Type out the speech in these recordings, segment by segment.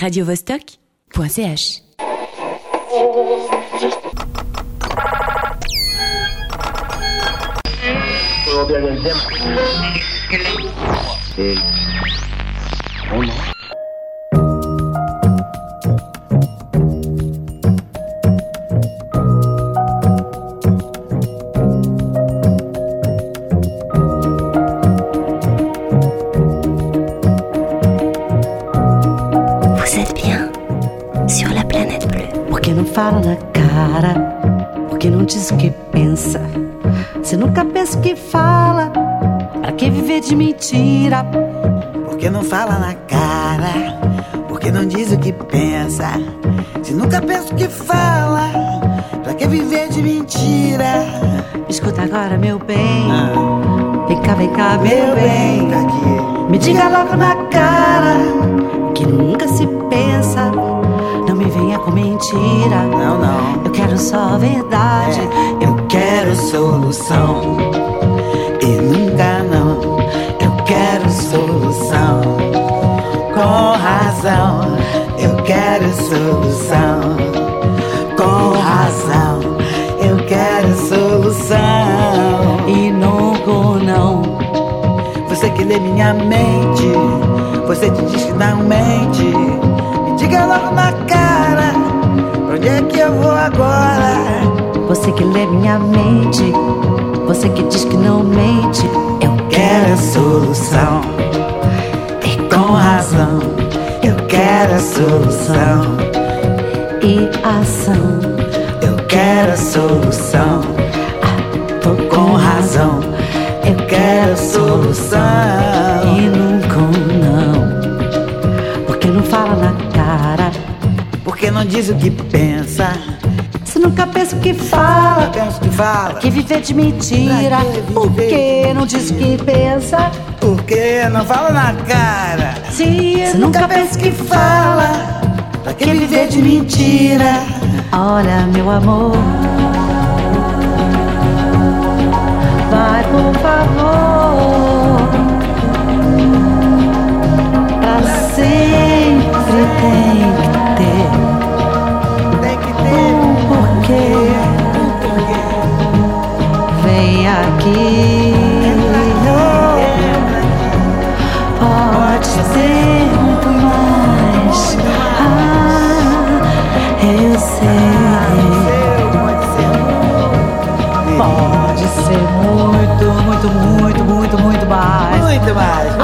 radiovostok.ch Vous de mentira? Porque não fala na cara, porque não diz o que pensa. Se nunca pensa o que fala, pra que viver de mentira? Escuta agora, meu bem. Ah, Vem cá, vem cá, meu bem. tá aqui. Me diga logo na cara que nunca se pensa. Não me venha com mentira. Não, não. Eu quero só a verdade. Eu quero solução solução com razão. Eu quero solução. E nunca não. Você que lê minha mente, você te diz que não mente. Me diga logo na cara, pra onde é que eu vou agora? Você que lê minha mente. Você que diz que não mente. Eu Quero a solução a solução, e ação. eu quero a solução Ah, tô com razão. Eu quero a solução. E nunca não. Porque não fala na cara. Porque não diz o que pensa, Você nunca pensa o que fala. pensa o que fala. Que viver de mentira. Pra? Por que não diz o que pensa? Porque não fala na cara. Você nunca pensa que fala. Pra que viver de mentira? Olha, meu amor. Vai, por favor. Pra sempre tem que ter Tem que ter um porquê. Vem aqui. Eu sei. Pode ser muito, muito, muito, muito. Muito mais, muito mais,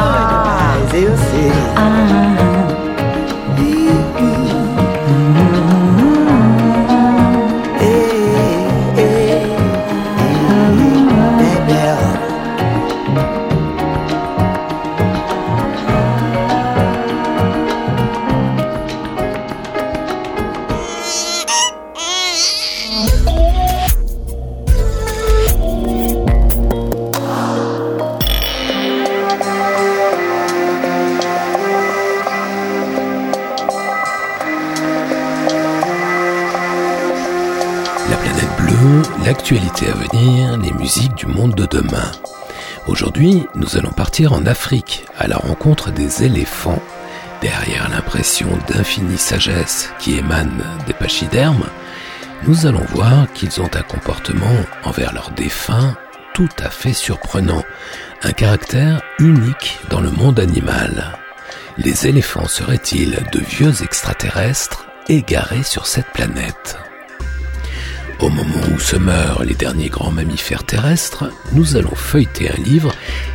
en Afrique à la rencontre des éléphants. Derrière l'impression d'infinie sagesse qui émane des pachydermes, nous allons voir qu'ils ont un comportement envers leurs défunts tout à fait surprenant, un caractère unique dans le monde animal. Les éléphants seraient-ils de vieux extraterrestres égarés sur cette planète? Au moment où se meurent les derniers grands mammifères terrestres, nous allons feuilleter un livre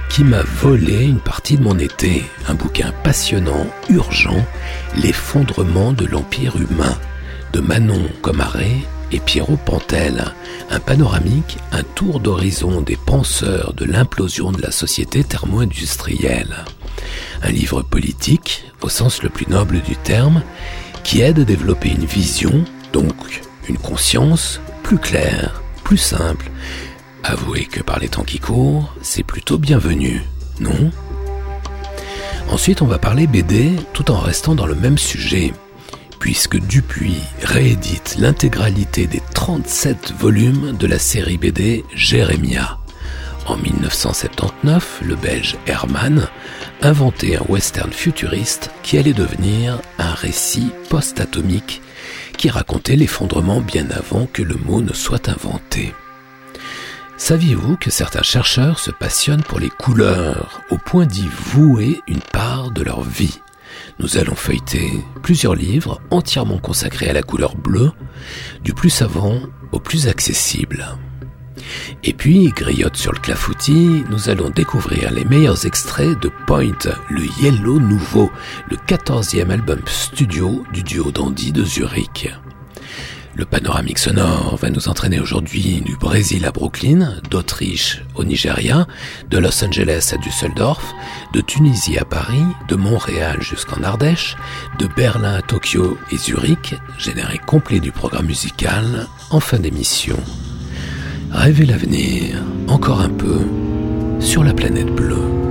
qui m'a volé une partie de mon été. Un bouquin passionnant, urgent, L'effondrement de l'Empire humain, de Manon Comaret et Pierrot Pantel. Un panoramique, un tour d'horizon des penseurs de l'implosion de la société thermo-industrielle. Un livre politique, au sens le plus noble du terme, qui aide à développer une vision, donc une conscience plus claire, plus simple. Avouez que par les temps qui courent, c'est plutôt bienvenu, non? Ensuite, on va parler BD tout en restant dans le même sujet, puisque Dupuis réédite l'intégralité des 37 volumes de la série BD Jérémia. En 1979, le belge Herman inventait un western futuriste qui allait devenir un récit post-atomique qui racontait l'effondrement bien avant que le mot ne soit inventé. Saviez-vous que certains chercheurs se passionnent pour les couleurs au point d'y vouer une part de leur vie? Nous allons feuilleter plusieurs livres entièrement consacrés à la couleur bleue, du plus savant au plus accessible. Et puis, griotte sur le clafoutis, nous allons découvrir les meilleurs extraits de Point, le Yellow Nouveau, le quatorzième album studio du duo dandy de Zurich. Le panoramique sonore va nous entraîner aujourd'hui du Brésil à Brooklyn, d'Autriche au Nigeria, de Los Angeles à Düsseldorf, de Tunisie à Paris, de Montréal jusqu'en Ardèche, de Berlin à Tokyo et Zurich, générique complet du programme musical en fin d'émission. Rêvez l'avenir, encore un peu, sur la planète bleue.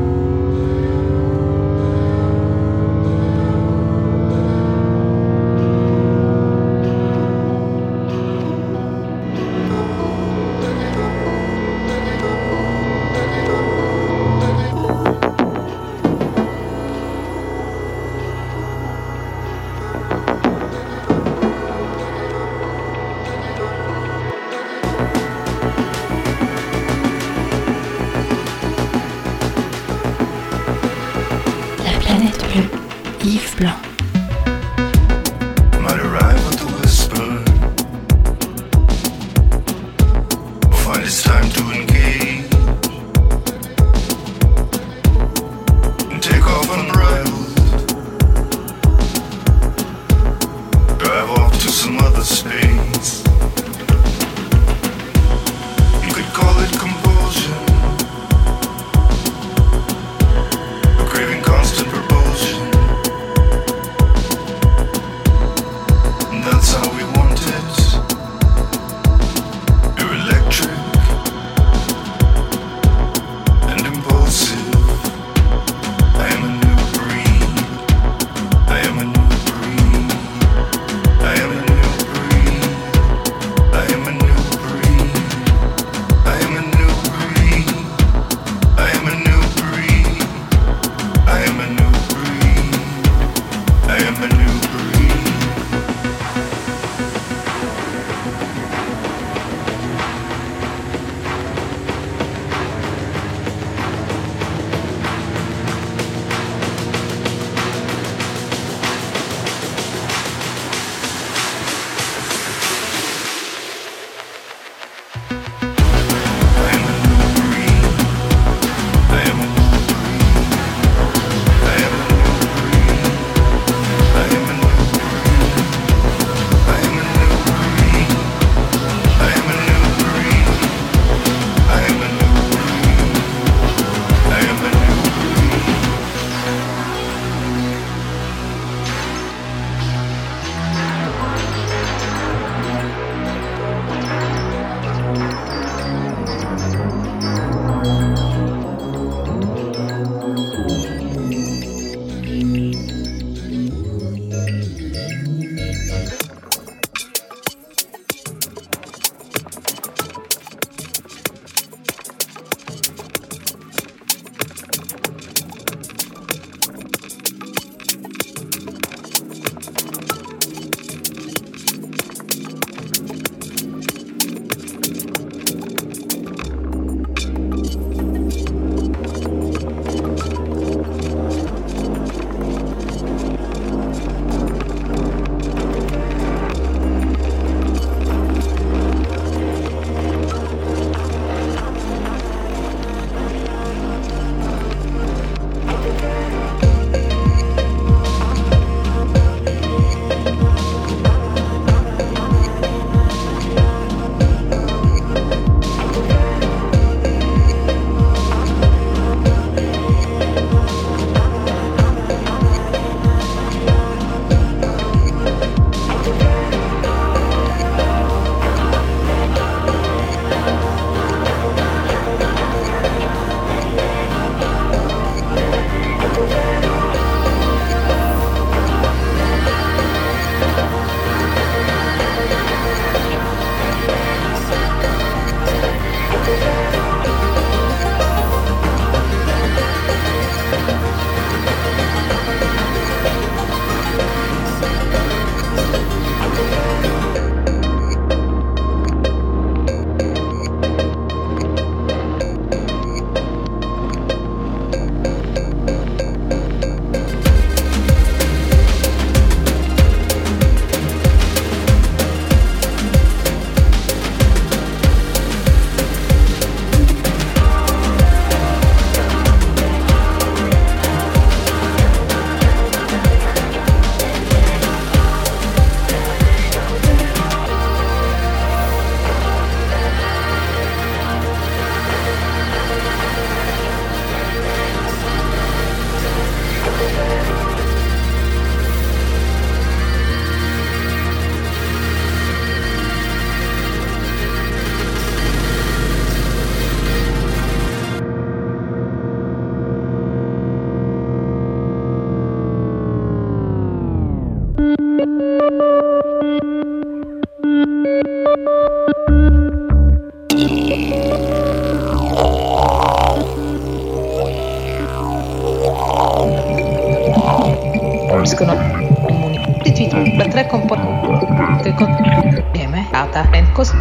che con insieme data e cos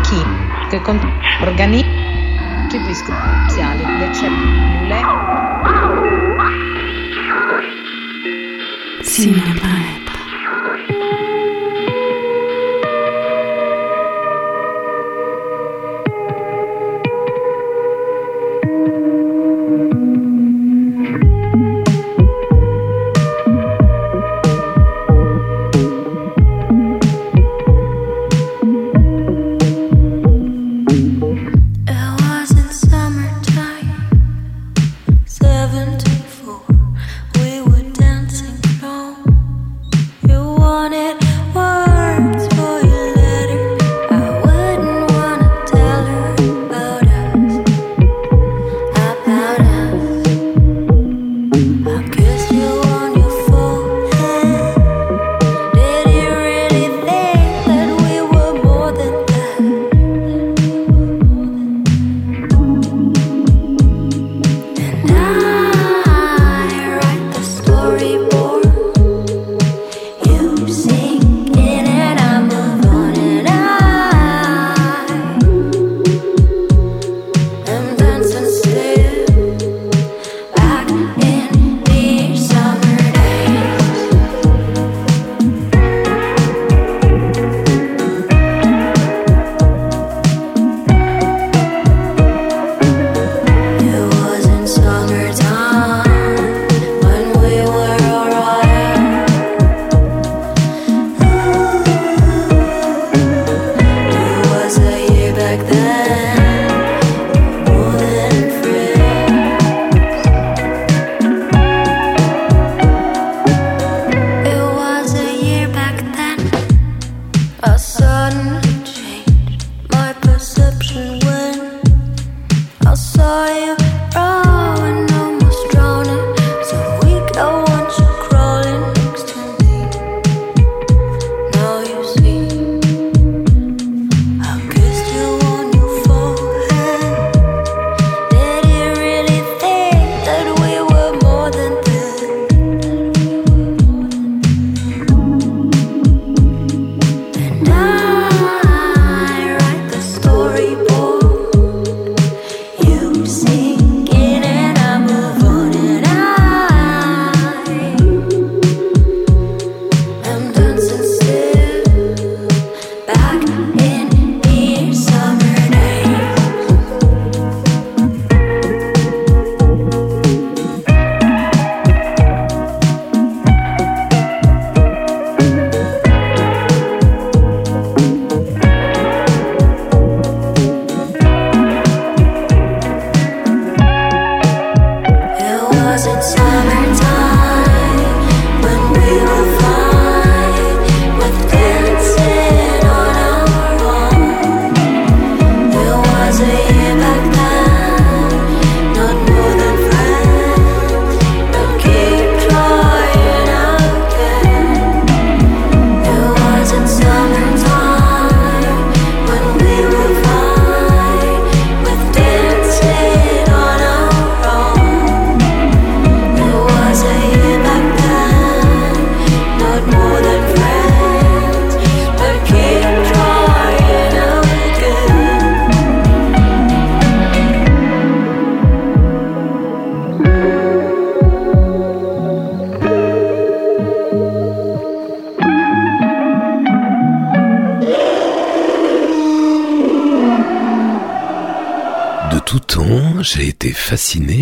chi? Che con organi tipisco ziali le cellule. Simile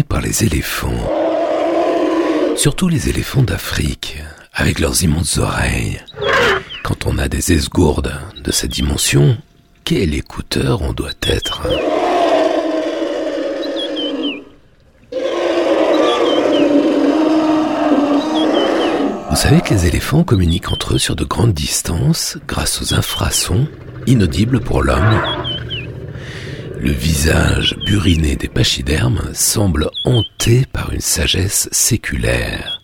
par les éléphants. Surtout les éléphants d'Afrique, avec leurs immenses oreilles. Quand on a des esgourdes de cette dimension, quel écouteur on doit être? Vous savez que les éléphants communiquent entre eux sur de grandes distances grâce aux infrasons inaudibles pour l'homme. Le visage buriné des pachydermes semble hanté par une sagesse séculaire.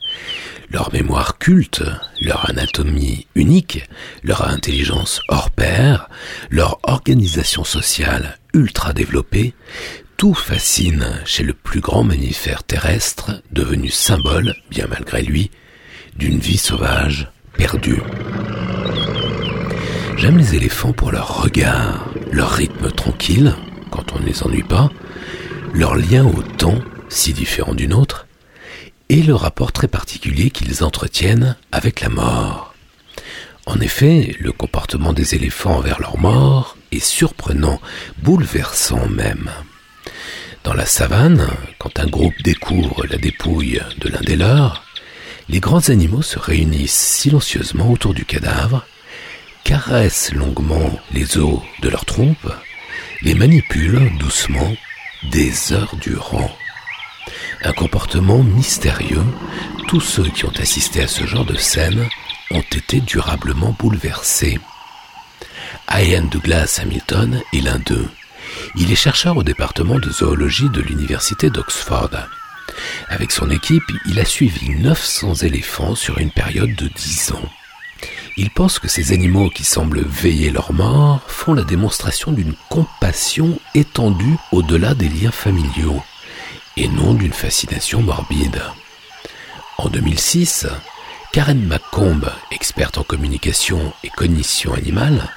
Leur mémoire culte, leur anatomie unique, leur intelligence hors pair, leur organisation sociale ultra développée, tout fascine chez le plus grand mammifère terrestre devenu symbole, bien malgré lui, d'une vie sauvage perdue. J'aime les éléphants pour leur regard, leur rythme tranquille, quand on ne les ennuie pas, leur lien au temps, si différent du nôtre, et le rapport très particulier qu'ils entretiennent avec la mort. En effet, le comportement des éléphants envers leur mort est surprenant, bouleversant même. Dans la savane, quand un groupe découvre la dépouille de l'un des leurs, les grands animaux se réunissent silencieusement autour du cadavre, caressent longuement les os de leur trompe, les manipulent doucement des heures durant. Un comportement mystérieux, tous ceux qui ont assisté à ce genre de scène ont été durablement bouleversés. Ian Douglas Hamilton est l'un d'eux. Il est chercheur au département de zoologie de l'université d'Oxford. Avec son équipe, il a suivi 900 éléphants sur une période de 10 ans. Il pense que ces animaux qui semblent veiller leur mort font la démonstration d'une compassion étendue au-delà des liens familiaux et non d'une fascination morbide. En 2006, Karen McComb, experte en communication et cognition animale,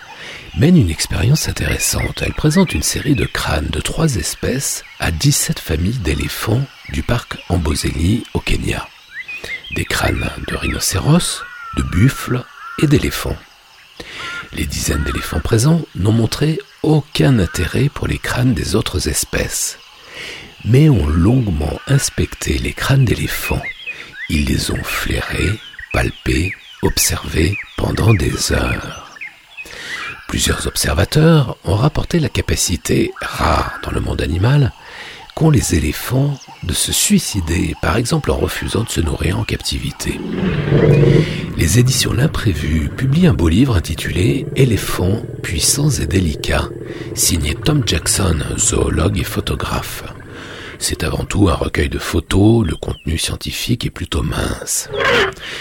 mène une expérience intéressante. Elle présente une série de crânes de trois espèces à 17 familles d'éléphants du parc Amboseli au Kenya. Des crânes de rhinocéros, de buffles d'éléphants. Les dizaines d'éléphants présents n'ont montré aucun intérêt pour les crânes des autres espèces, mais ont longuement inspecté les crânes d'éléphants. Ils les ont flairés, palpés, observés pendant des heures. Plusieurs observateurs ont rapporté la capacité rare dans le monde animal qu'ont les éléphants de se suicider, par exemple en refusant de se nourrir en captivité. Les éditions L'Imprévu publient un beau livre intitulé Éléphants puissants et délicats, signé Tom Jackson, zoologue et photographe. C'est avant tout un recueil de photos, le contenu scientifique est plutôt mince.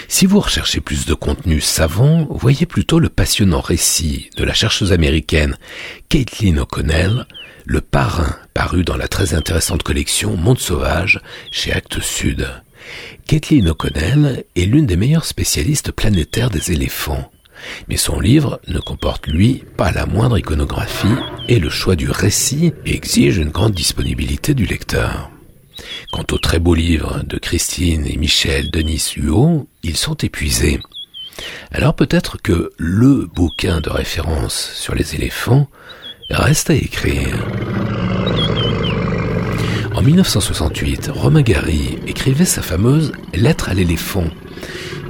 Si vous recherchez plus de contenu savant, voyez plutôt le passionnant récit de la chercheuse américaine Caitlin O'Connell, Le Parrain, paru dans la très intéressante collection Monde Sauvage chez Actes Sud. Caitlin O'Connell est l'une des meilleures spécialistes planétaires des éléphants. Mais son livre ne comporte, lui, pas la moindre iconographie et le choix du récit exige une grande disponibilité du lecteur. Quant aux très beaux livres de Christine et Michel Denis Huot, ils sont épuisés. Alors peut-être que le bouquin de référence sur les éléphants reste à écrire. En 1968, Romain Gary écrivait sa fameuse Lettre à l'éléphant,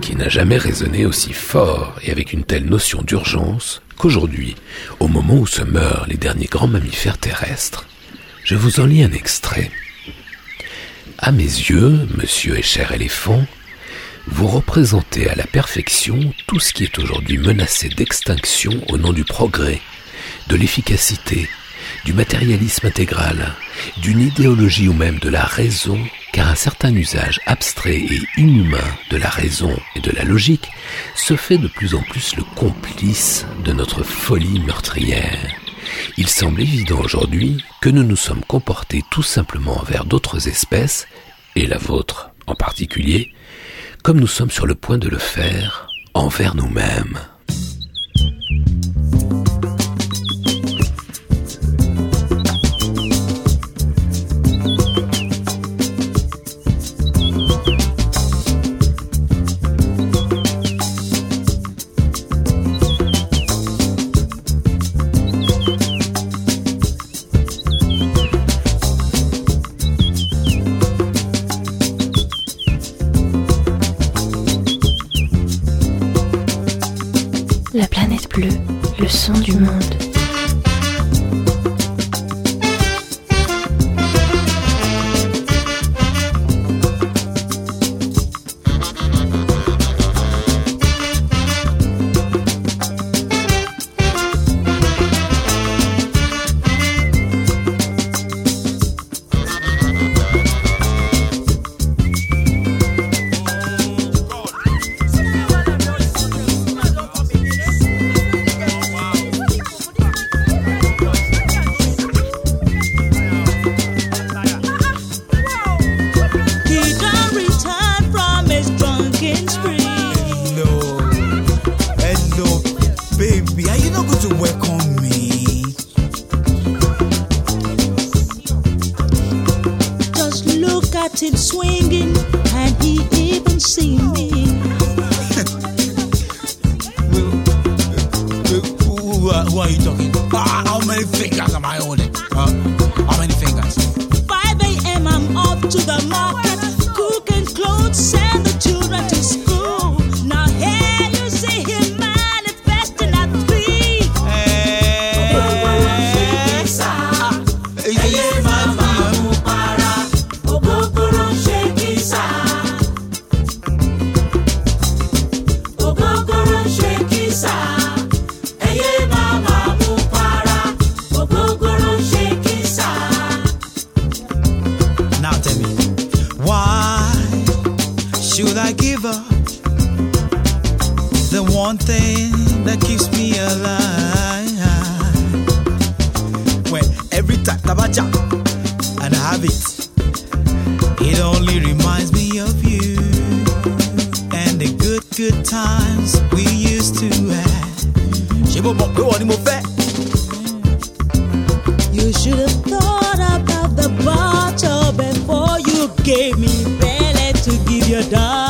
qui n'a jamais résonné aussi fort et avec une telle notion d'urgence qu'aujourd'hui, au moment où se meurent les derniers grands mammifères terrestres. Je vous en lis un extrait. À mes yeux, monsieur et cher éléphant, vous représentez à la perfection tout ce qui est aujourd'hui menacé d'extinction au nom du progrès, de l'efficacité, du matérialisme intégral, d'une idéologie ou même de la raison, car un certain usage abstrait et inhumain de la raison et de la logique se fait de plus en plus le complice de notre folie meurtrière. Il semble évident aujourd'hui que nous nous sommes comportés tout simplement envers d'autres espèces, et la vôtre en particulier, comme nous sommes sur le point de le faire envers nous-mêmes. Mọ̀ pé wọ́n ni mo fẹ́? You should have thought about the bottle before you gave me belly to give you double.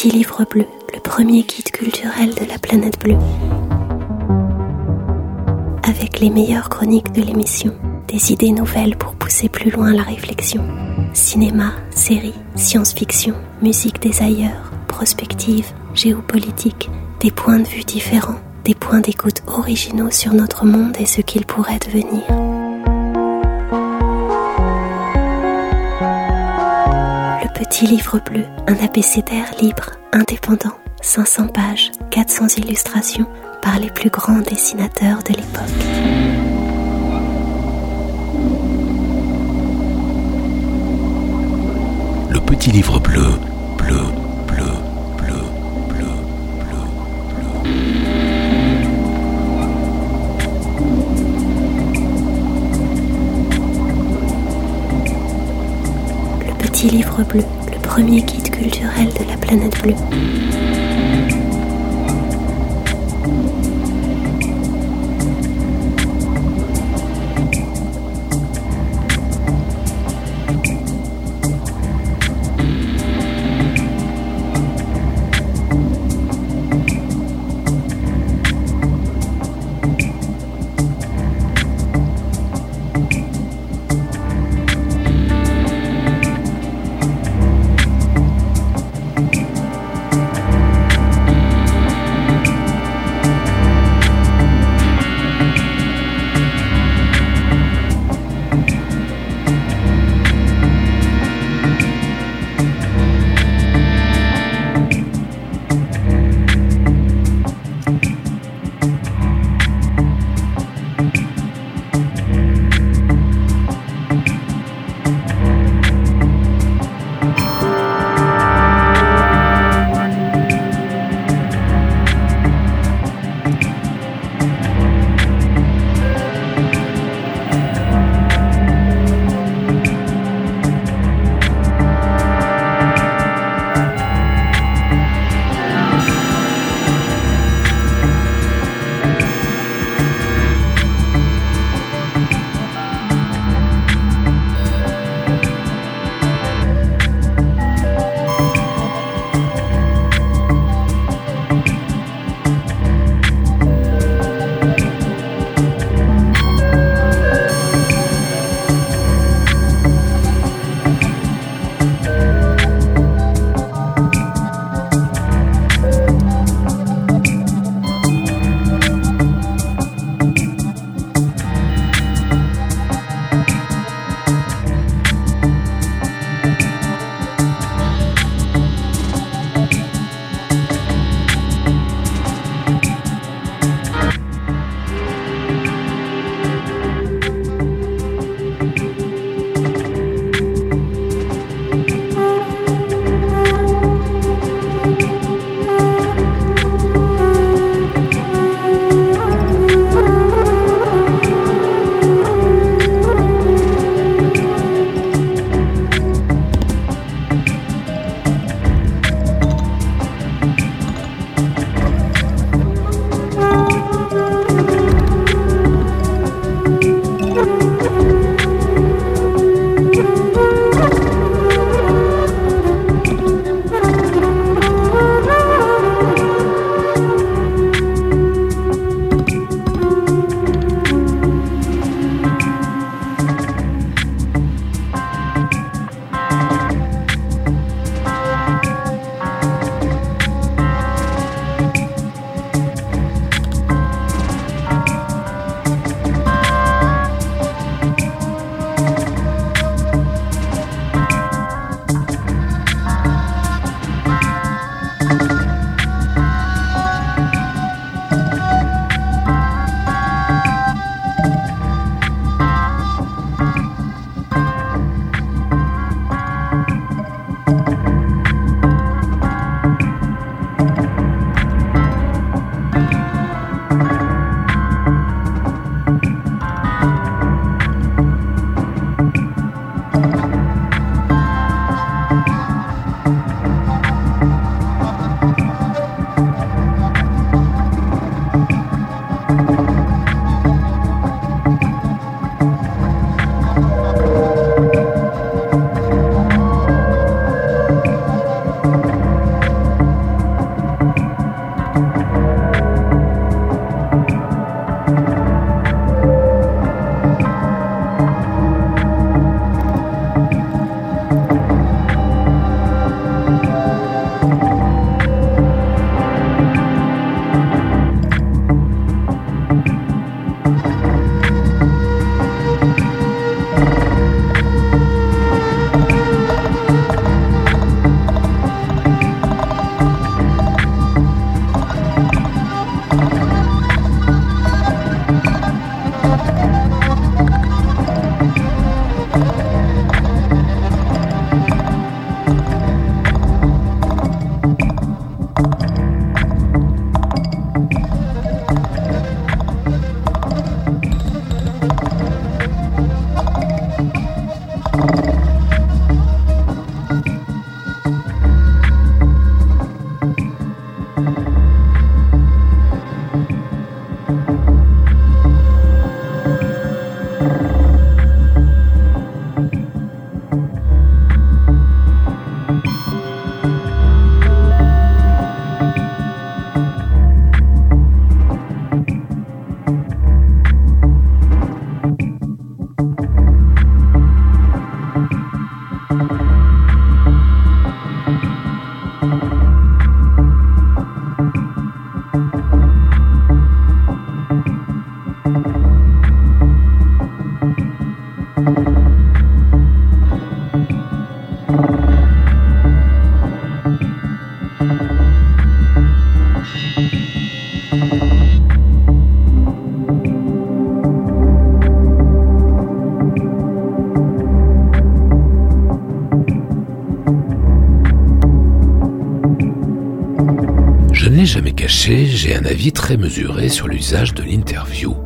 Petit livre bleu, le premier guide culturel de la planète bleue. Avec les meilleures chroniques de l'émission, des idées nouvelles pour pousser plus loin la réflexion. Cinéma, séries, science-fiction, musique des ailleurs, prospective, géopolitique, des points de vue différents, des points d'écoute originaux sur notre monde et ce qu'il pourrait devenir. Petit livre bleu, un abécédaire libre, indépendant, 500 pages, 400 illustrations par les plus grands dessinateurs de l'époque. Le petit livre bleu, bleu, bleu, bleu, bleu, bleu, bleu. Petit Livre Bleu, le premier guide culturel de la planète bleue. Très mesuré sur l'usage de l'interview.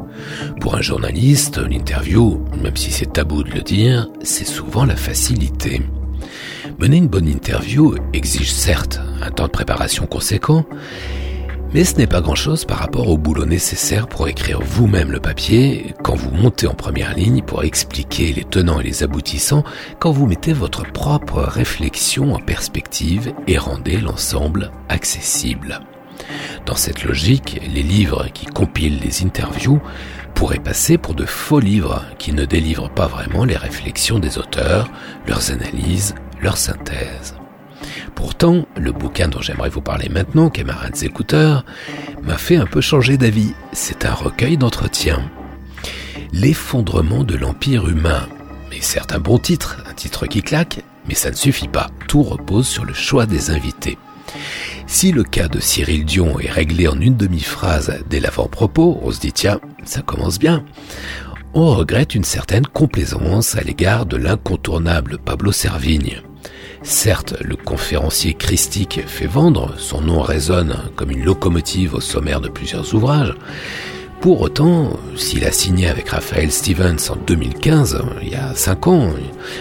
Pour un journaliste, l'interview, même si c'est tabou de le dire, c'est souvent la facilité. Mener une bonne interview exige certes un temps de préparation conséquent, mais ce n'est pas grand-chose par rapport au boulot nécessaire pour écrire vous-même le papier quand vous montez en première ligne pour expliquer les tenants et les aboutissants, quand vous mettez votre propre réflexion en perspective et rendez l'ensemble accessible. Dans cette logique, les livres qui compilent les interviews pourraient passer pour de faux livres qui ne délivrent pas vraiment les réflexions des auteurs, leurs analyses, leurs synthèses. Pourtant, le bouquin dont j'aimerais vous parler maintenant, camarades écouteurs, m'a fait un peu changer d'avis. C'est un recueil d'entretien. L'effondrement de l'Empire humain. Et certes un bon titre, un titre qui claque, mais ça ne suffit pas. Tout repose sur le choix des invités. Si le cas de Cyril Dion est réglé en une demi-phrase dès l'avant-propos, on se dit tiens, ça commence bien. On regrette une certaine complaisance à l'égard de l'incontournable Pablo Servigne. Certes, le conférencier christique fait vendre, son nom résonne comme une locomotive au sommaire de plusieurs ouvrages. Pour autant, s'il a signé avec Raphaël Stevens en 2015, il y a cinq ans,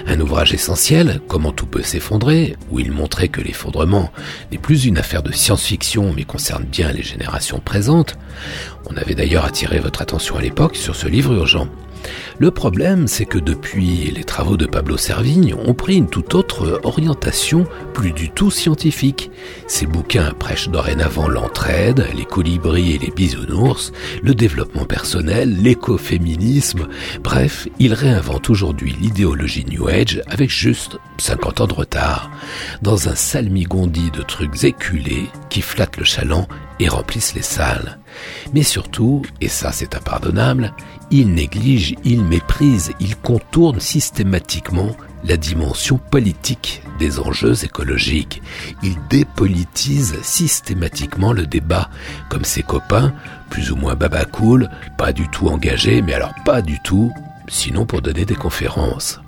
un ouvrage essentiel, Comment tout peut s'effondrer, où il montrait que l'effondrement n'est plus une affaire de science-fiction mais concerne bien les générations présentes, on avait d'ailleurs attiré votre attention à l'époque sur ce livre urgent. Le problème, c'est que depuis, les travaux de Pablo Servigne ont pris une toute autre orientation, plus du tout scientifique. Ses bouquins prêchent dorénavant l'entraide, les colibris et les bisounours, le développement personnel, l'écoféminisme, bref, il réinvente aujourd'hui l'idéologie New Age avec juste 50 ans de retard, dans un salmigondi de trucs éculés qui flattent le chaland et remplissent les salles. Mais surtout, et ça c'est impardonnable, il néglige, il méprise, il contourne systématiquement la dimension politique des enjeux écologiques. Il dépolitise systématiquement le débat, comme ses copains, plus ou moins babacool, pas du tout engagés, mais alors pas du tout, sinon pour donner des conférences.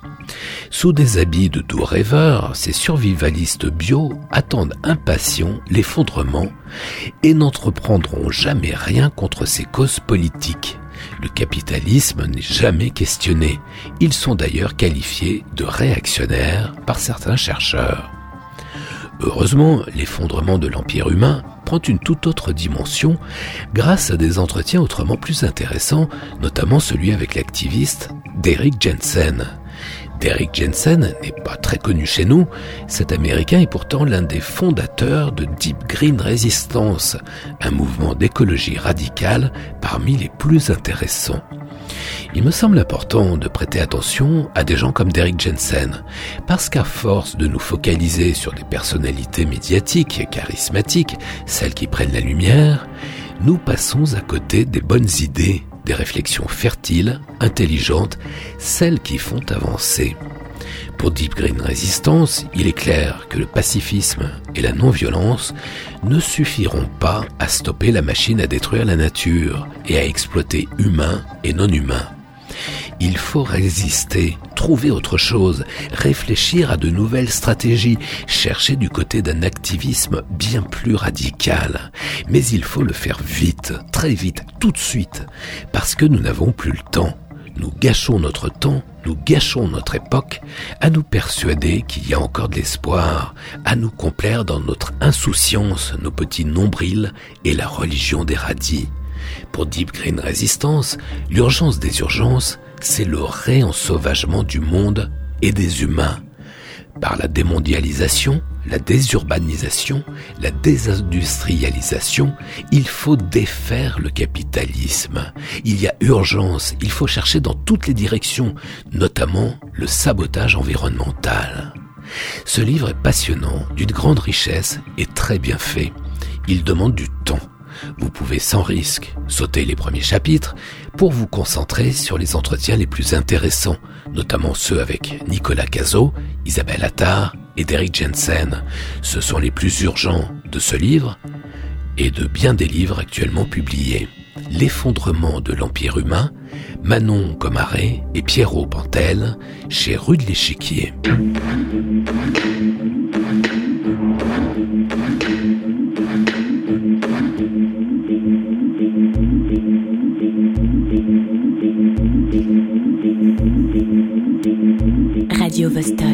Sous des habits de doux rêveurs, ces survivalistes bio attendent impatients l'effondrement et n'entreprendront jamais rien contre ces causes politiques. Le capitalisme n'est jamais questionné. Ils sont d'ailleurs qualifiés de réactionnaires par certains chercheurs. Heureusement, l'effondrement de l'Empire humain prend une toute autre dimension grâce à des entretiens autrement plus intéressants, notamment celui avec l'activiste Derrick Jensen. Derrick Jensen n'est pas très connu chez nous, cet Américain est pourtant l'un des fondateurs de Deep Green Resistance, un mouvement d'écologie radicale parmi les plus intéressants. Il me semble important de prêter attention à des gens comme Derrick Jensen, parce qu'à force de nous focaliser sur des personnalités médiatiques et charismatiques, celles qui prennent la lumière, nous passons à côté des bonnes idées des réflexions fertiles, intelligentes, celles qui font avancer. Pour Deep Green Resistance, il est clair que le pacifisme et la non-violence ne suffiront pas à stopper la machine à détruire la nature et à exploiter humains et non-humains. Il faut résister, trouver autre chose, réfléchir à de nouvelles stratégies, chercher du côté d'un activisme bien plus radical. Mais il faut le faire vite, très vite, tout de suite, parce que nous n'avons plus le temps. Nous gâchons notre temps, nous gâchons notre époque à nous persuader qu'il y a encore de l'espoir, à nous complaire dans notre insouciance, nos petits nombrils et la religion des radis. Pour Deep Green Resistance, l'urgence des urgences, c'est le réensauvagement du monde et des humains. Par la démondialisation, la désurbanisation, la désindustrialisation, il faut défaire le capitalisme. Il y a urgence, il faut chercher dans toutes les directions, notamment le sabotage environnemental. Ce livre est passionnant, d'une grande richesse et très bien fait. Il demande du temps. Vous pouvez sans risque sauter les premiers chapitres pour vous concentrer sur les entretiens les plus intéressants, notamment ceux avec Nicolas Cazot, Isabelle Attard et Derek Jensen. Ce sont les plus urgents de ce livre et de bien des livres actuellement publiés. L'effondrement de l'Empire humain, Manon Comaret et Pierrot Pantel chez Rue de l'Échiquier. Radio Vesta.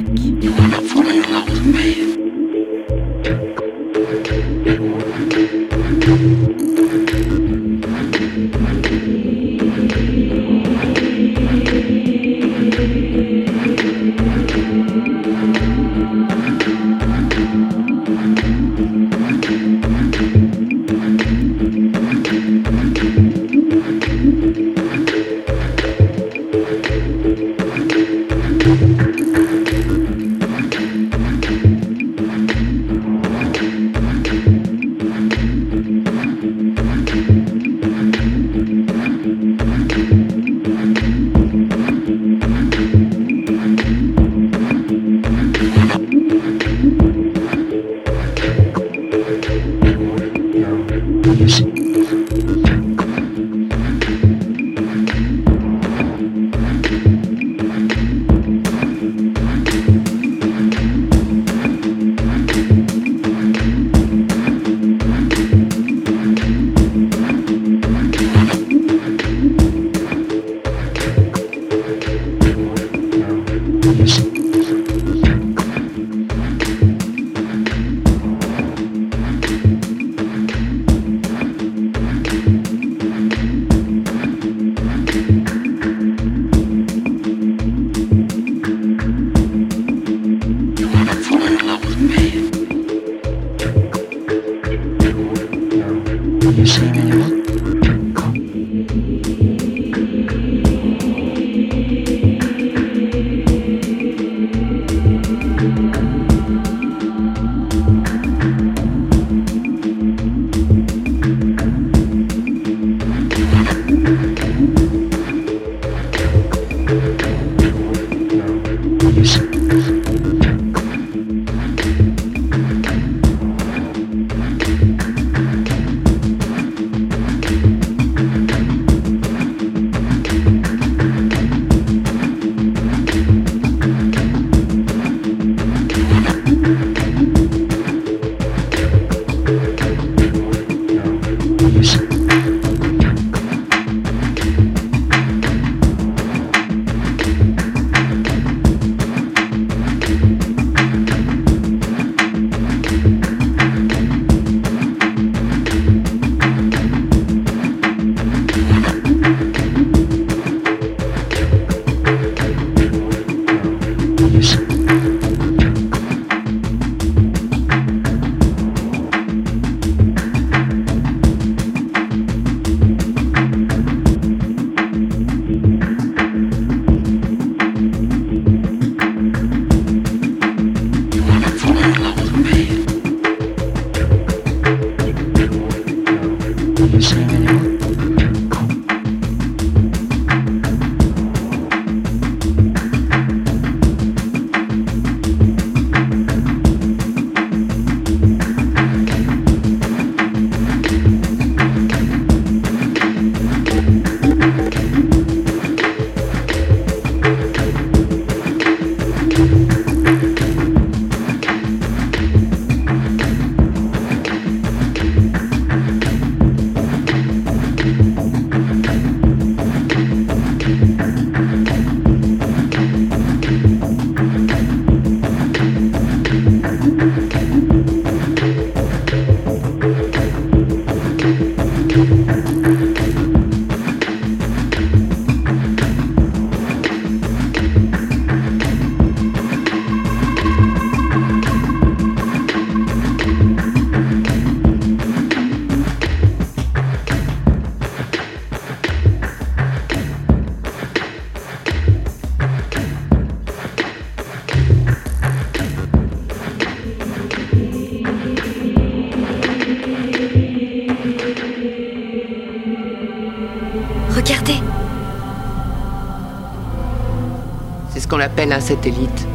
Ce qu'on appelle un satellite.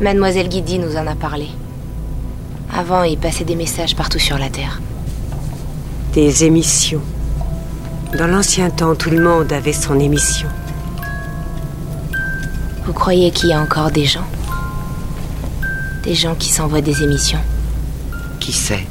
Mademoiselle Guidi nous en a parlé. Avant, il passait des messages partout sur la Terre. Des émissions. Dans l'ancien temps, tout le monde avait son émission. Vous croyez qu'il y a encore des gens? Des gens qui s'envoient des émissions? Qui sait?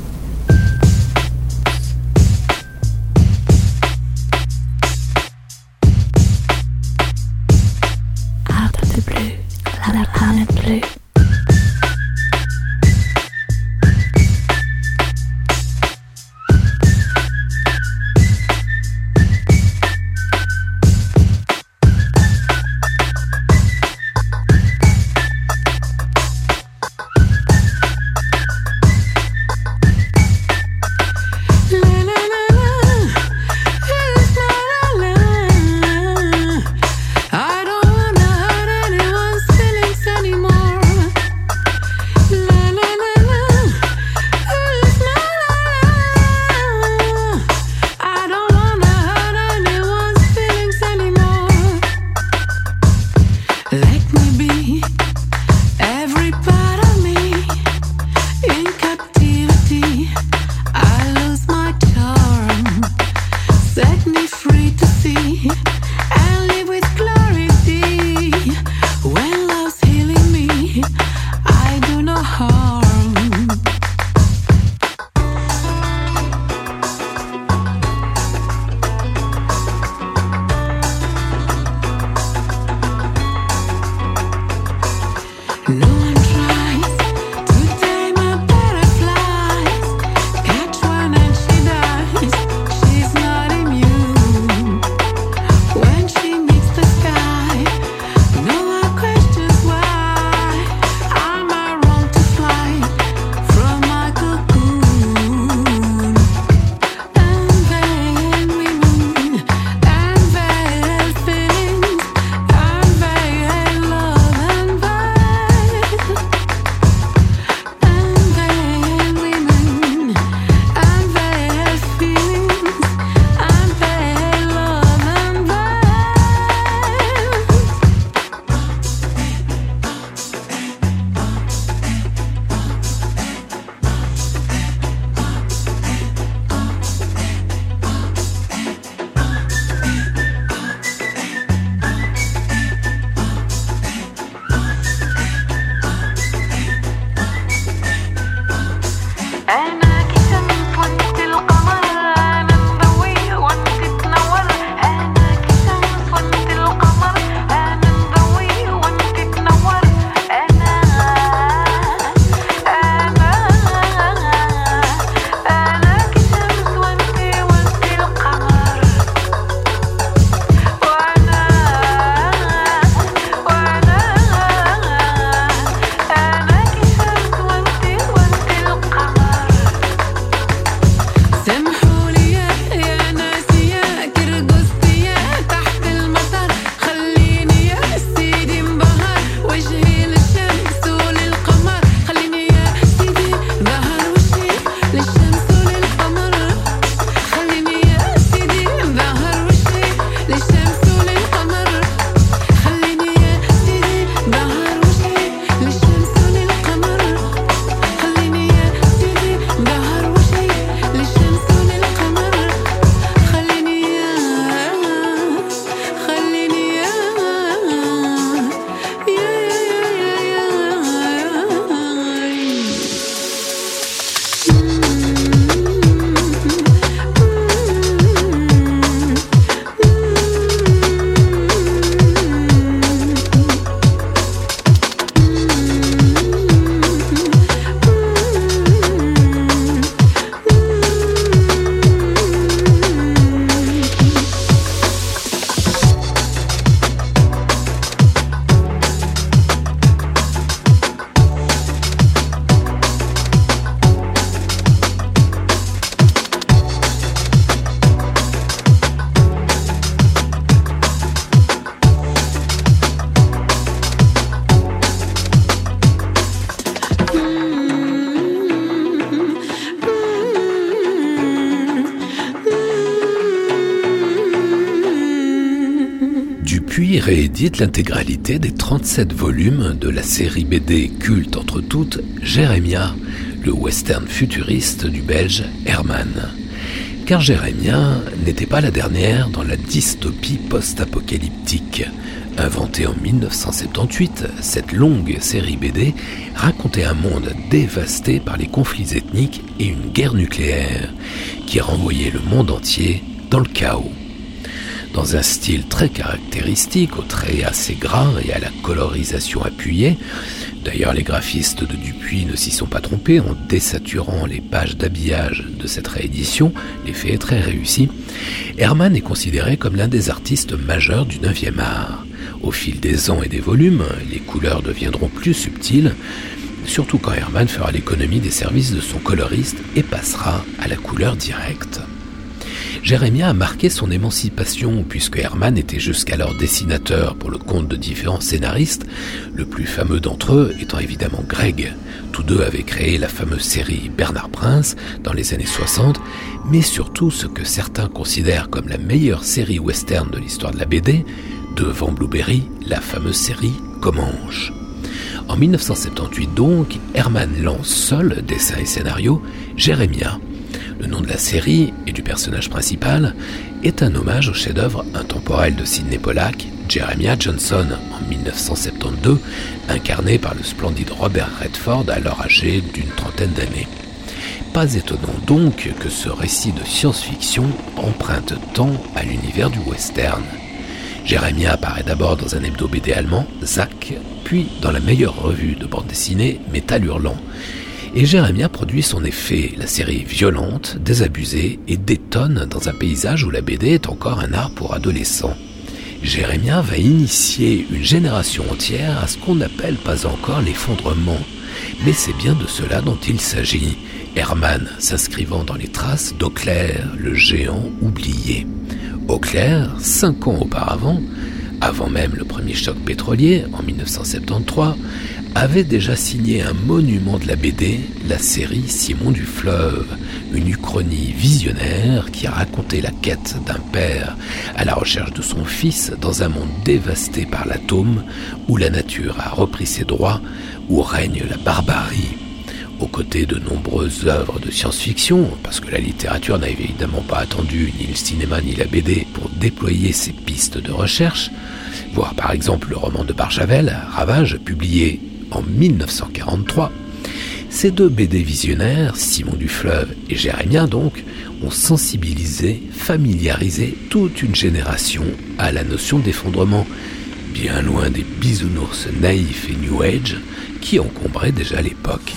L'intégralité des 37 volumes de la série BD culte entre toutes, Jérémia, le western futuriste du belge Herman. Car Jérémia n'était pas la dernière dans la dystopie post-apocalyptique. Inventée en 1978, cette longue série BD racontait un monde dévasté par les conflits ethniques et une guerre nucléaire qui renvoyait le monde entier dans le chaos. Dans un style très caractéristique, aux traits assez gras et à la colorisation appuyée, d'ailleurs les graphistes de Dupuis ne s'y sont pas trompés en désaturant les pages d'habillage de cette réédition, l'effet est très réussi, Herman est considéré comme l'un des artistes majeurs du 9e art. Au fil des ans et des volumes, les couleurs deviendront plus subtiles, surtout quand Herman fera l'économie des services de son coloriste et passera à la couleur directe. Jérémia a marqué son émancipation puisque Herman était jusqu'alors dessinateur pour le compte de différents scénaristes, le plus fameux d'entre eux étant évidemment Greg. Tous deux avaient créé la fameuse série Bernard Prince dans les années 60, mais surtout ce que certains considèrent comme la meilleure série western de l'histoire de la BD, devant Blueberry, la fameuse série Comanche. En 1978 donc, Herman lance seul, dessin et scénario, Jérémia. Le nom de la série et du personnage principal est un hommage au chef-d'œuvre intemporel de Sidney Pollack, Jeremiah Johnson, en 1972, incarné par le splendide Robert Redford, alors âgé d'une trentaine d'années. Pas étonnant donc que ce récit de science-fiction emprunte tant à l'univers du western. Jérémia apparaît d'abord dans un hebdo BD allemand, Zack, puis dans la meilleure revue de bande dessinée, Métal Hurlant. Et Jérémia produit son effet, la série violente, désabusée et détonne dans un paysage où la BD est encore un art pour adolescents. Jérémia va initier une génération entière à ce qu'on n'appelle pas encore l'effondrement. Mais c'est bien de cela dont il s'agit. Herman s'inscrivant dans les traces d'Auclair, le géant oublié. Auclair, cinq ans auparavant, avant même le premier choc pétrolier en 1973, avait déjà signé un monument de la BD, la série Simon du Fleuve, une uchronie visionnaire qui a raconté la quête d'un père à la recherche de son fils dans un monde dévasté par l'atome, où la nature a repris ses droits, où règne la barbarie. Aux côtés de nombreuses œuvres de science-fiction, parce que la littérature n'a évidemment pas attendu ni le cinéma ni la BD pour déployer ses pistes de recherche, voir par exemple le roman de Barjavel, Ravage, publié en 1943. Ces deux BD visionnaires, Simon du Fleuve et Jérémien donc, ont sensibilisé, familiarisé toute une génération à la notion d'effondrement, bien loin des bisounours naïfs et New Age qui encombraient déjà l'époque.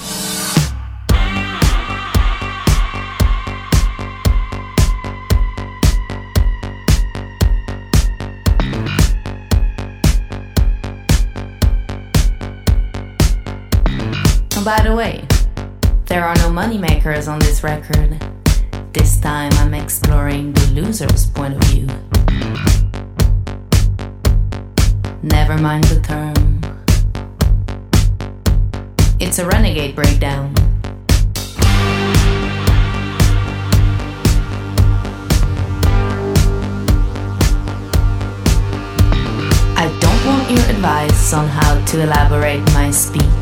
By the way, there are no moneymakers on this record. This time I'm exploring the loser's point of view. Never mind the term. It's a renegade breakdown. I don't want your advice on how to elaborate my speech.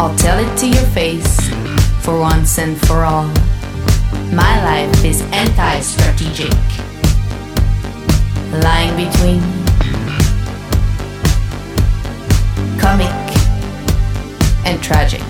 I'll tell it to your face, for once and for all. My life is anti strategic, lying between comic and tragic.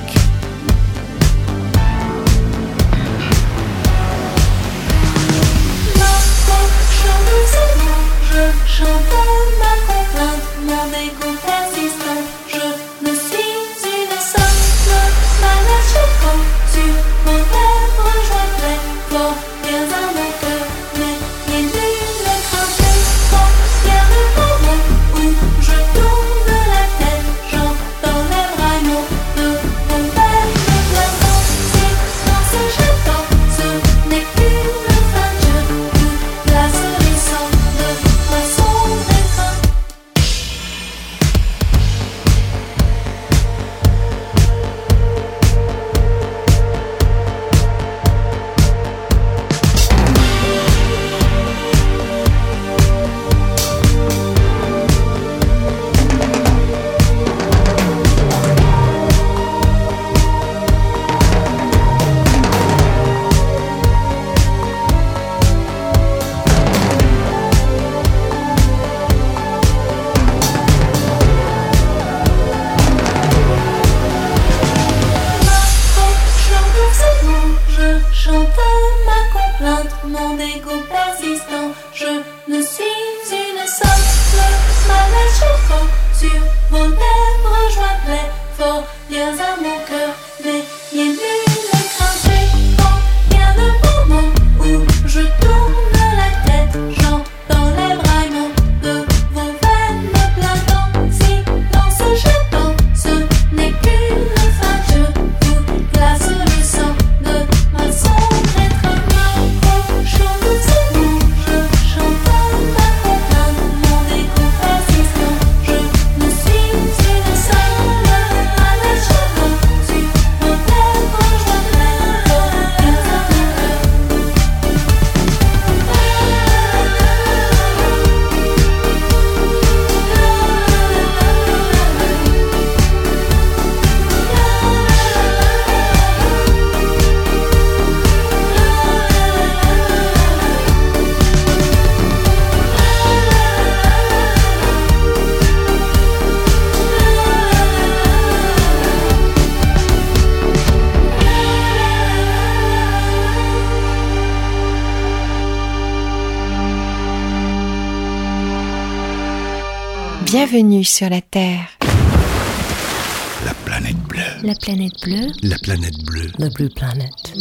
Bienvenue sur la Terre. La planète bleue. La planète bleue. La planète bleue. La bleue planète.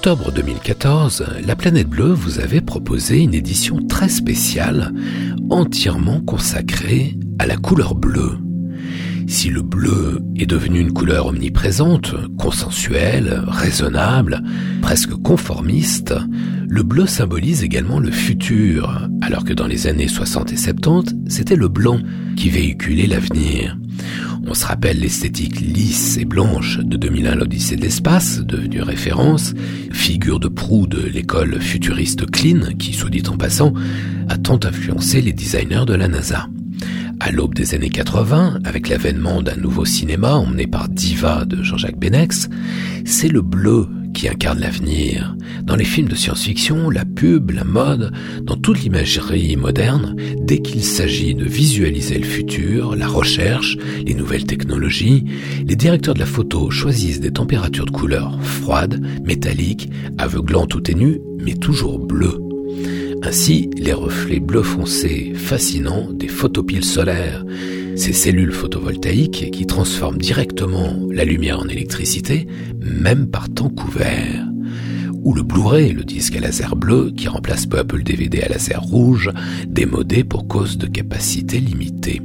Octobre 2014, La Planète Bleue vous avait proposé une édition très spéciale, entièrement consacrée à la couleur bleue. Si le bleu est devenu une couleur omniprésente, consensuelle, raisonnable, presque conformiste, le bleu symbolise également le futur, alors que dans les années 60 et 70, c'était le blanc qui véhiculait l'avenir. On se rappelle l'esthétique lisse et blanche de 2001 l'Odyssée de l'espace, devenue référence, figure de proue de l'école futuriste Clean, qui, soit dit en passant, a tant influencé les designers de la NASA. À l'aube des années 80, avec l'avènement d'un nouveau cinéma emmené par Diva de Jean-Jacques Benex, c'est le bleu qui incarne l'avenir. Dans les films de science-fiction, la pub, la mode, dans toute l'imagerie moderne, dès qu'il s'agit de visualiser le futur, la recherche, les nouvelles technologies, les directeurs de la photo choisissent des températures de couleur froides, métalliques, aveuglantes ou ténues, mais toujours bleues. Ainsi, les reflets bleu foncé fascinants des photopiles solaires, ces cellules photovoltaïques qui transforment directement la lumière en électricité, même par temps couvert. Ou le Blu-ray, le disque à laser bleu qui remplace peu à peu le DVD à laser rouge, démodé pour cause de capacité limitée.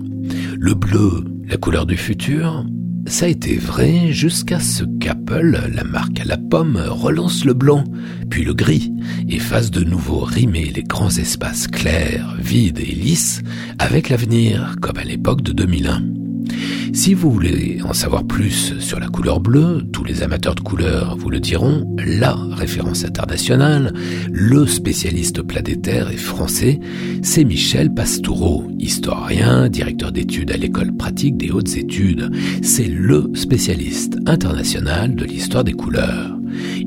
Le bleu, la couleur du futur, ça a été vrai jusqu'à ce qu'Apple, la marque à la pomme, relance le blanc, puis le gris, et fasse de nouveau rimer les grands espaces clairs, vides et lisses avec l'avenir, comme à l'époque de 2001. Si vous voulez en savoir plus sur la couleur bleue, tous les amateurs de couleurs vous le diront, la référence internationale, le spécialiste planétaire et français, c'est Michel Pastoureau, historien, directeur d'études à l'école pratique des hautes études. C'est le spécialiste international de l'histoire des couleurs.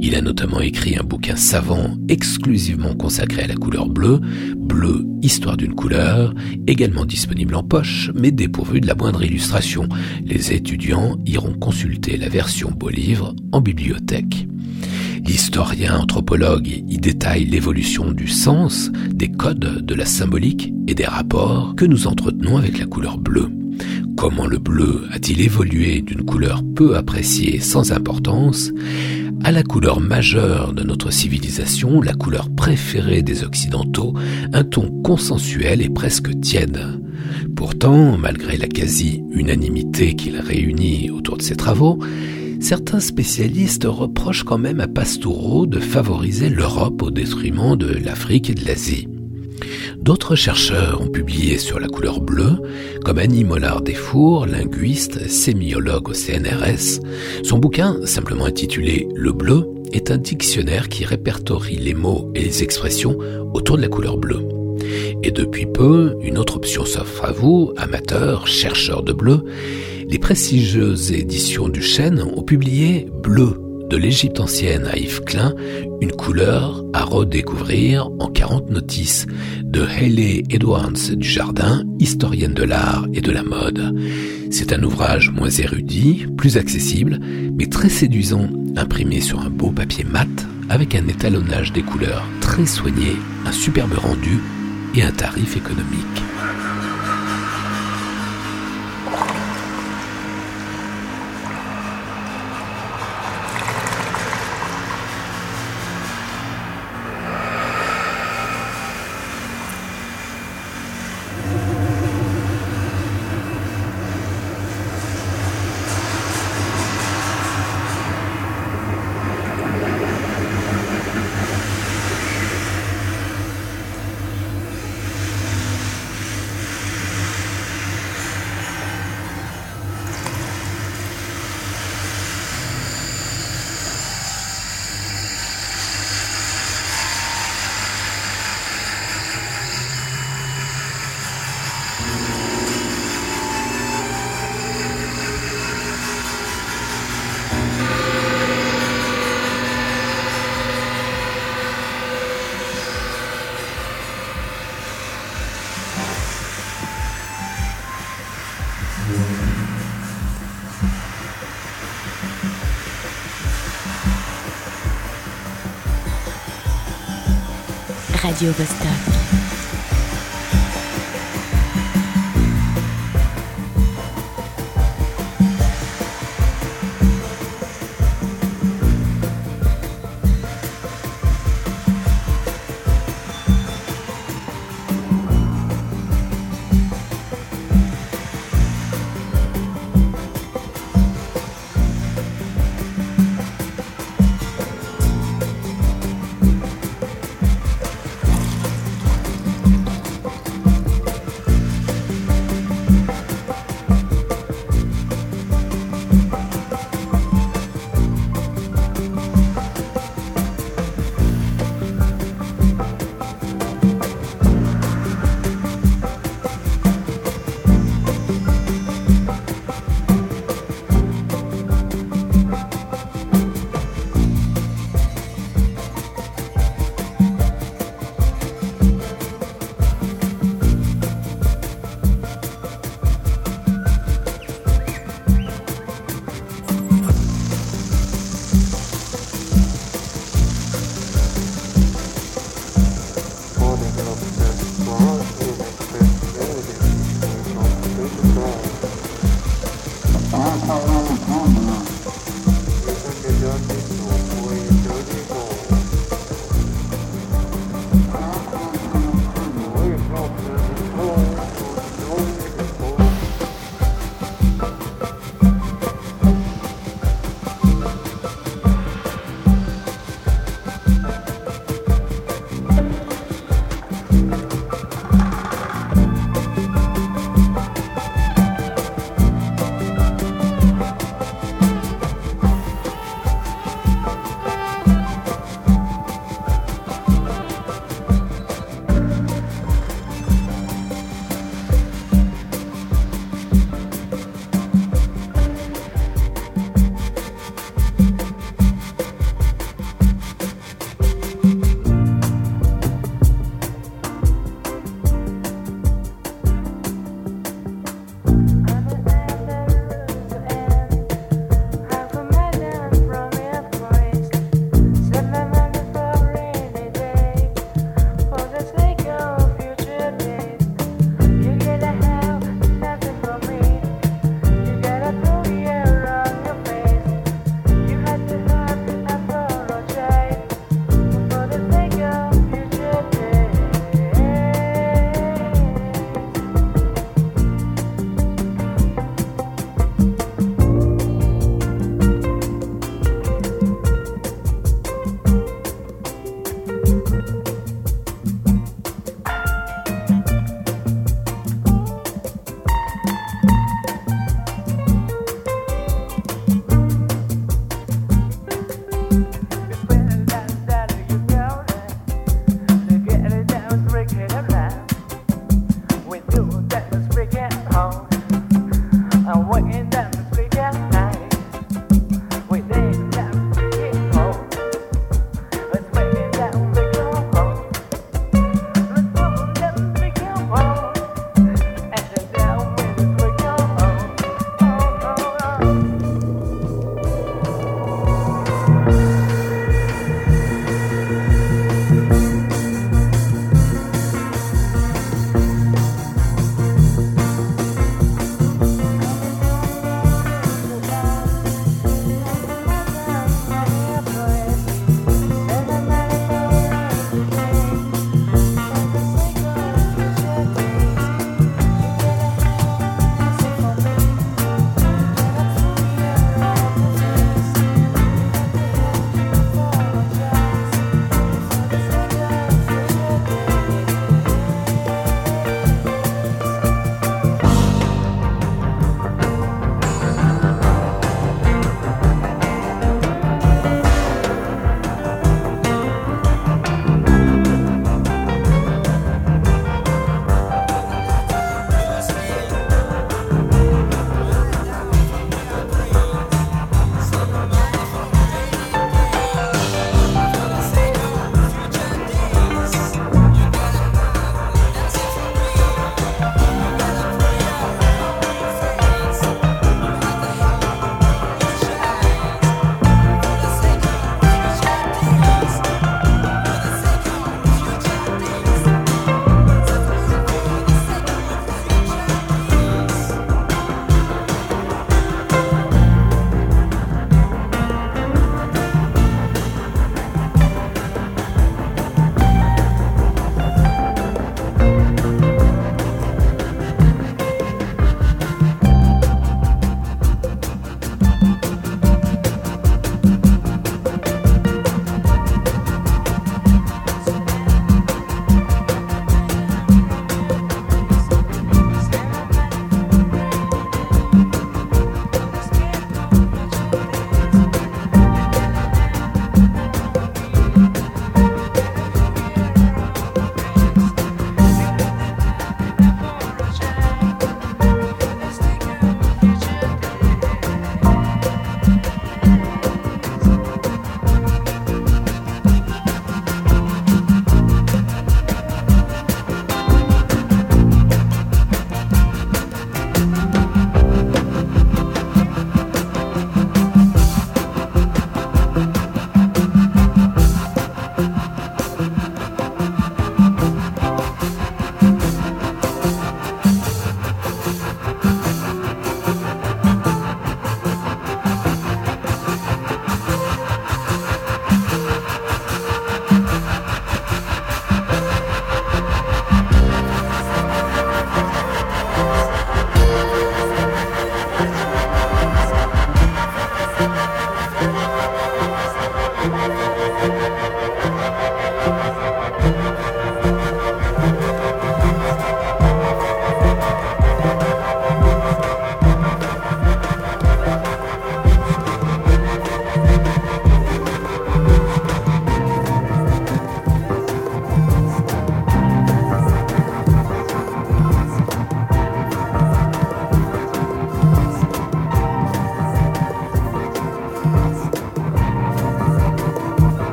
Il a notamment écrit un bouquin savant exclusivement consacré à la couleur bleue, Bleu, Histoire d'une couleur, également disponible en poche, mais dépourvu de la moindre illustration. Les étudiants iront consulter la version beau livre en bibliothèque. L'historien anthropologue y détaille l'évolution du sens, des codes, de la symbolique et des rapports que nous entretenons avec la couleur bleue. Comment le bleu a-t-il évolué d'une couleur peu appréciée sans importance? À la couleur majeure de notre civilisation, la couleur préférée des Occidentaux, un ton consensuel et presque tiède. Pourtant, malgré la quasi-unanimité qu'il réunit autour de ses travaux, certains spécialistes reprochent quand même à Pastoureau de favoriser l'Europe au détriment de l'Afrique et de l'Asie. D'autres chercheurs ont publié sur la couleur bleue, comme Annie Mollard-Desfours, linguiste, sémiologue au CNRS. Son bouquin, simplement intitulé Le bleu, est un dictionnaire qui répertorie les mots et les expressions autour de la couleur bleue. Et depuis peu, une autre option s'offre à vous, amateurs, chercheurs de bleu. Les prestigieuses éditions du Chêne ont publié Bleu de l'Égypte ancienne à Yves Klein, une couleur à redécouvrir en 40 notices de Hayley Edwards du Jardin, historienne de l'art et de la mode. C'est un ouvrage moins érudit, plus accessible, mais très séduisant, imprimé sur un beau papier mat avec un étalonnage des couleurs très soigné, un superbe rendu et un tarif économique. Radio Vostok.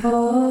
Bleue.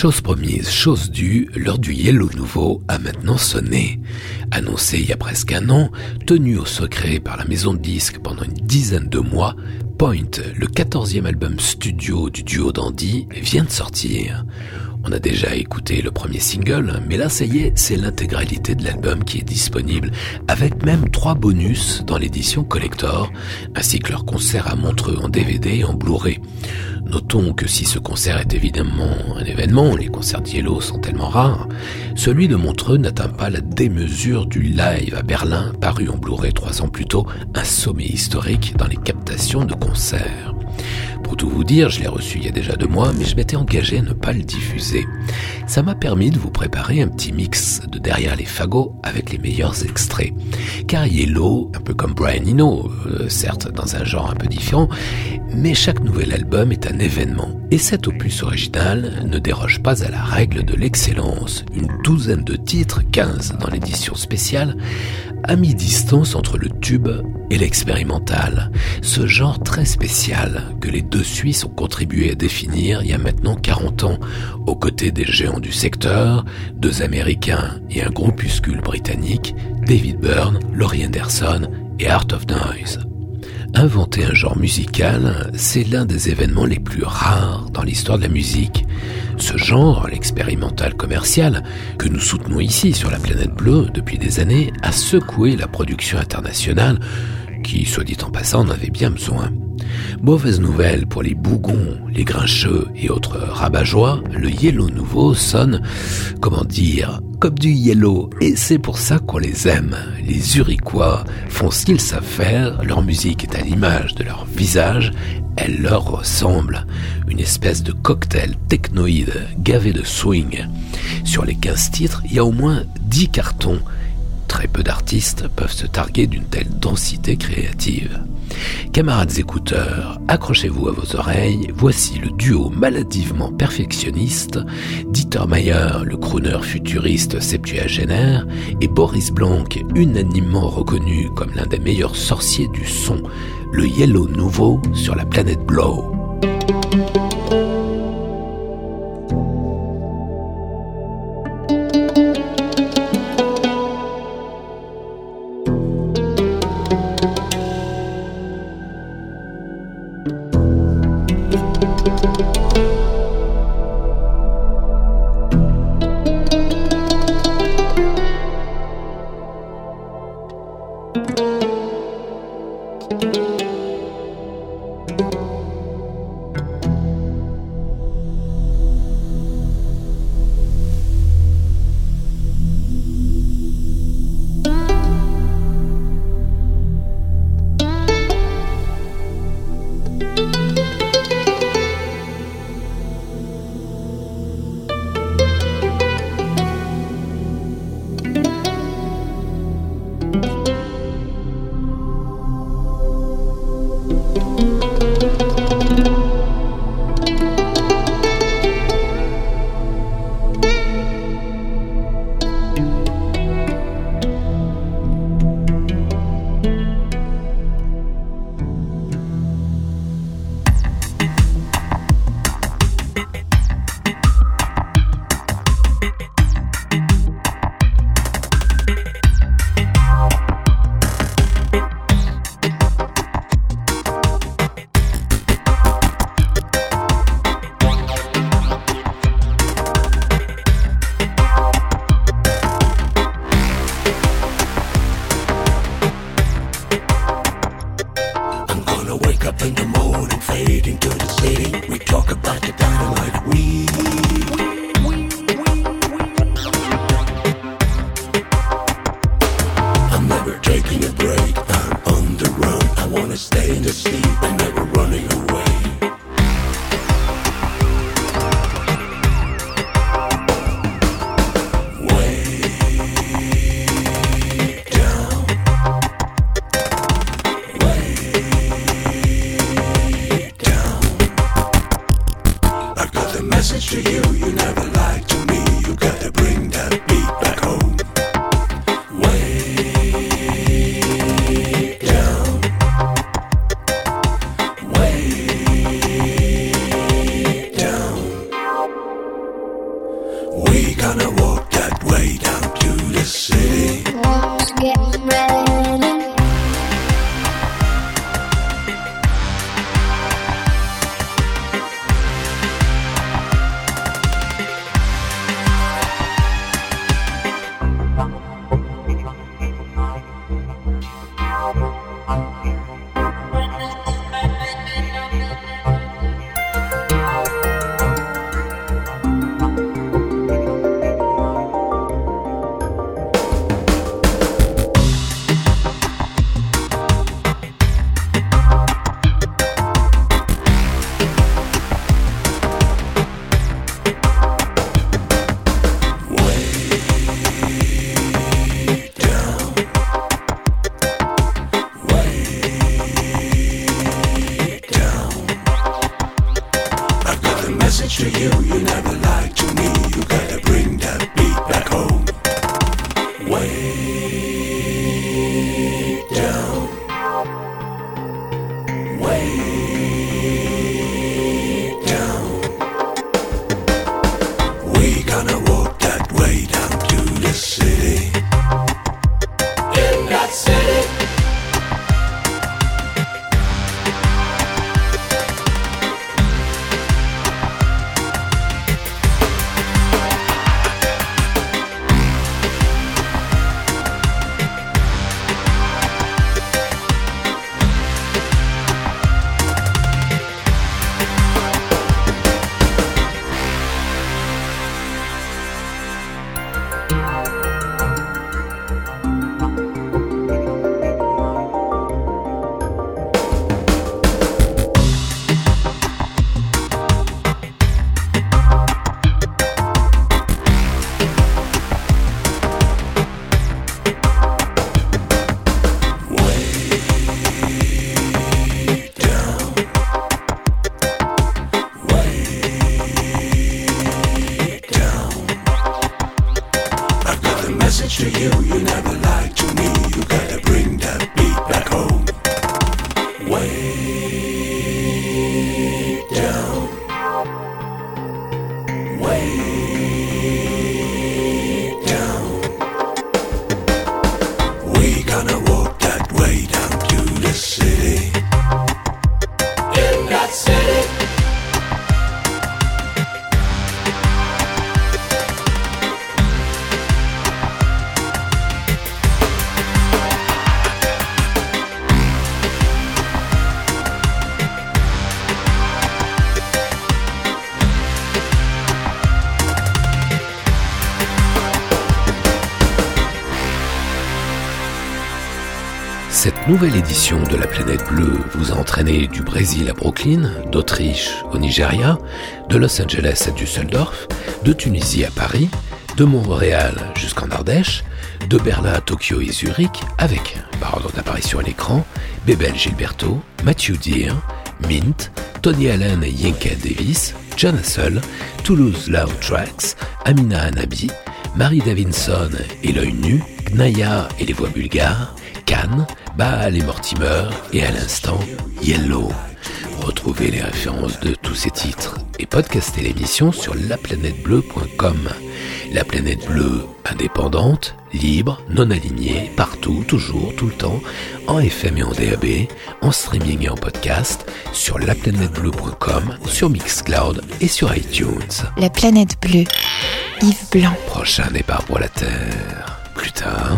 Chose promise, chose due, l'heure du Yellow Nouveau a maintenant sonné. Annoncé il y a presque un an, tenu au secret par la maison de disques pendant une dizaine de mois, Point, le quatorzième album studio du duo d'Andy, vient de sortir. On a déjà écouté le premier single, mais là ça y est, c'est l'intégralité de l'album qui est disponible, avec même trois bonus dans l'édition collector, ainsi que leur concert à Montreux en DVD et en Blu-ray. Notons que si ce concert est évidemment un événement, les concerts de Yellow sont tellement rares, celui de Montreux n'atteint pas la démesure du live à Berlin, paru en Blu-ray trois ans plus tôt, un sommet historique dans les captations de concerts. Pour tout vous dire, je l'ai reçu il y a déjà deux mois, mais je m'étais engagé à ne pas le diffuser. Ça m'a permis de vous préparer un petit mix de derrière les fagots avec les meilleurs extraits. Car Yellow, un peu comme Brian Eno, euh, certes dans un genre un peu différent, mais chaque nouvel album est un événement. Et cet opus original ne déroge pas à la règle de l'excellence. Une douzaine de titres, 15 dans l'édition spéciale, à mi-distance entre le tube et l'expérimental, ce genre très spécial que les deux Suisses ont contribué à définir il y a maintenant 40 ans, aux côtés des géants du secteur, deux Américains et un groupuscule britannique, David Byrne, Laurie Anderson et Art of Noise. Inventer un genre musical, c'est l'un des événements les plus rares dans l'histoire de la musique. Ce genre, l'expérimental commercial, que nous soutenons ici sur la planète bleue depuis des années, a secoué la production internationale, qui, soit dit en passant, en avait bien besoin. Mauvaise nouvelle pour les bougons, les grincheux et autres rabat-joie, le yellow nouveau sonne, comment dire, comme du yellow, et c'est pour ça qu'on les aime. Les Uriquois font ce qu'ils savent faire, leur musique est à l'image de leur visage, elle leur ressemble. Une espèce de cocktail technoïde gavé de swing. Sur les 15 titres, il y a au moins 10 cartons. Très peu d'artistes peuvent se targuer d'une telle densité créative. Camarades écouteurs, accrochez-vous à vos oreilles, voici le duo maladivement perfectionniste, Dieter Mayer, le crooner futuriste septuagénaire, et Boris Blanc, unanimement reconnu comme l'un des meilleurs sorciers du son, le Yellow Nouveau sur la planète Blow. Nouvelle édition de la planète bleue. Vous a entraîné du Brésil à Brooklyn, d'Autriche au Nigeria, de Los Angeles à Düsseldorf, de Tunisie à Paris, de Montréal jusqu'en Ardèche, de Berlin à Tokyo et Zurich, avec, par ordre d'apparition à l'écran, Bebel Gilberto, Matthew Deere, Mint, Tony Allen et Yinka Davis, John Hassel, Toulouse Loud Tracks, Amina Anabi, Marie Davinson et l'œil nu, Gnaya et les voix bulgares, Baal et Mortimer et à l'instant Yellow. Retrouvez les références de tous ces titres et podcastez l'émission sur laplanètebleu.com. La planète bleue indépendante, libre, non alignée, partout, toujours, tout le temps, en FM et en DAB, en streaming et en podcast, sur laplanètebleu.com, sur Mixcloud et sur iTunes. La planète bleue. Yves Blanc. Prochain départ pour la Terre. Plus tard,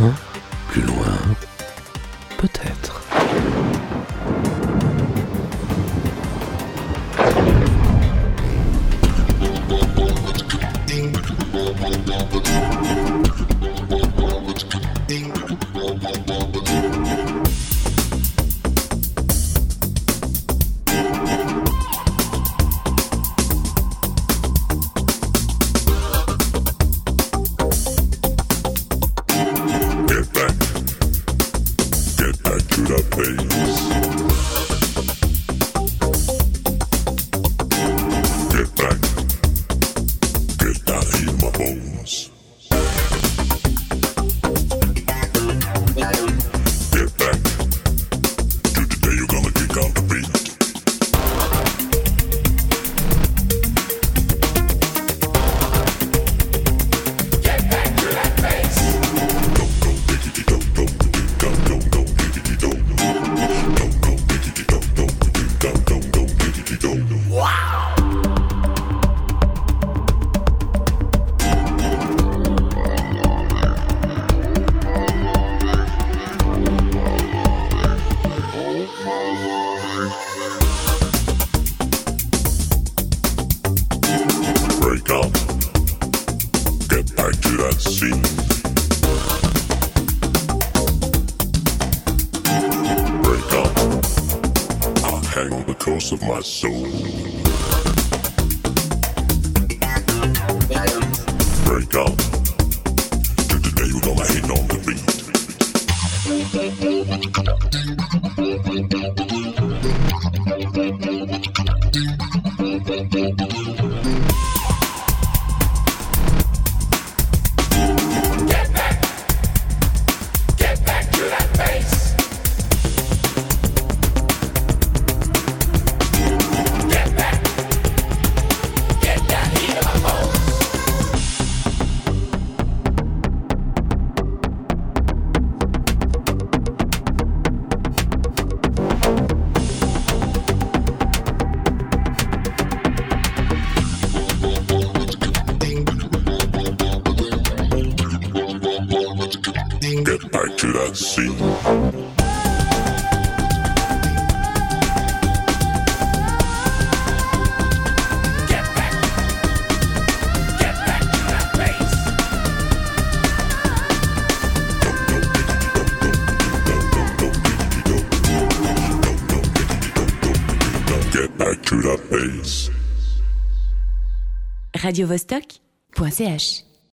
radiovostok.ch